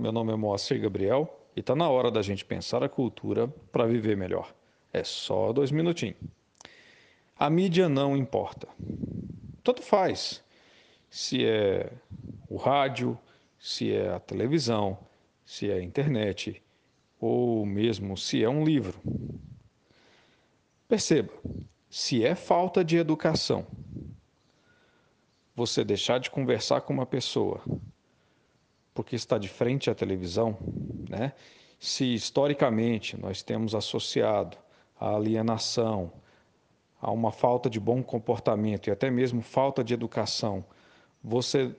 meu nome é Moacir Gabriel e está na hora da gente pensar a cultura para viver melhor. É só dois minutinhos. A mídia não importa. Tanto faz se é o rádio, se é a televisão, se é a internet ou mesmo se é um livro. Perceba, se é falta de educação, você deixar de conversar com uma pessoa porque está de frente à televisão, né? Se historicamente nós temos associado a alienação, a uma falta de bom comportamento e até mesmo falta de educação, você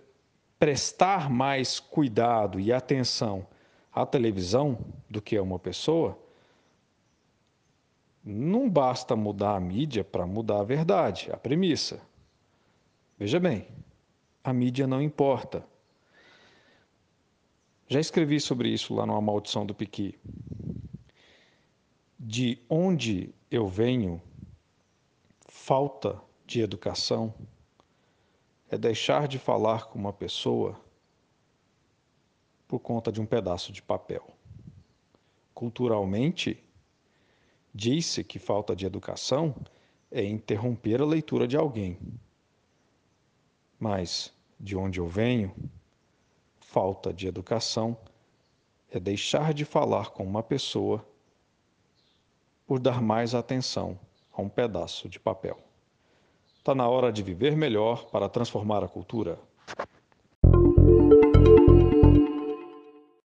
prestar mais cuidado e atenção à televisão do que a uma pessoa, não basta mudar a mídia para mudar a verdade, a premissa. Veja bem, a mídia não importa. Já escrevi sobre isso lá no A Maldição do Piqui. De onde eu venho, falta de educação é deixar de falar com uma pessoa por conta de um pedaço de papel. Culturalmente, disse que falta de educação é interromper a leitura de alguém. Mas, de onde eu venho, falta de educação é deixar de falar com uma pessoa por dar mais atenção a um pedaço de papel. Está na hora de viver melhor para transformar a cultura.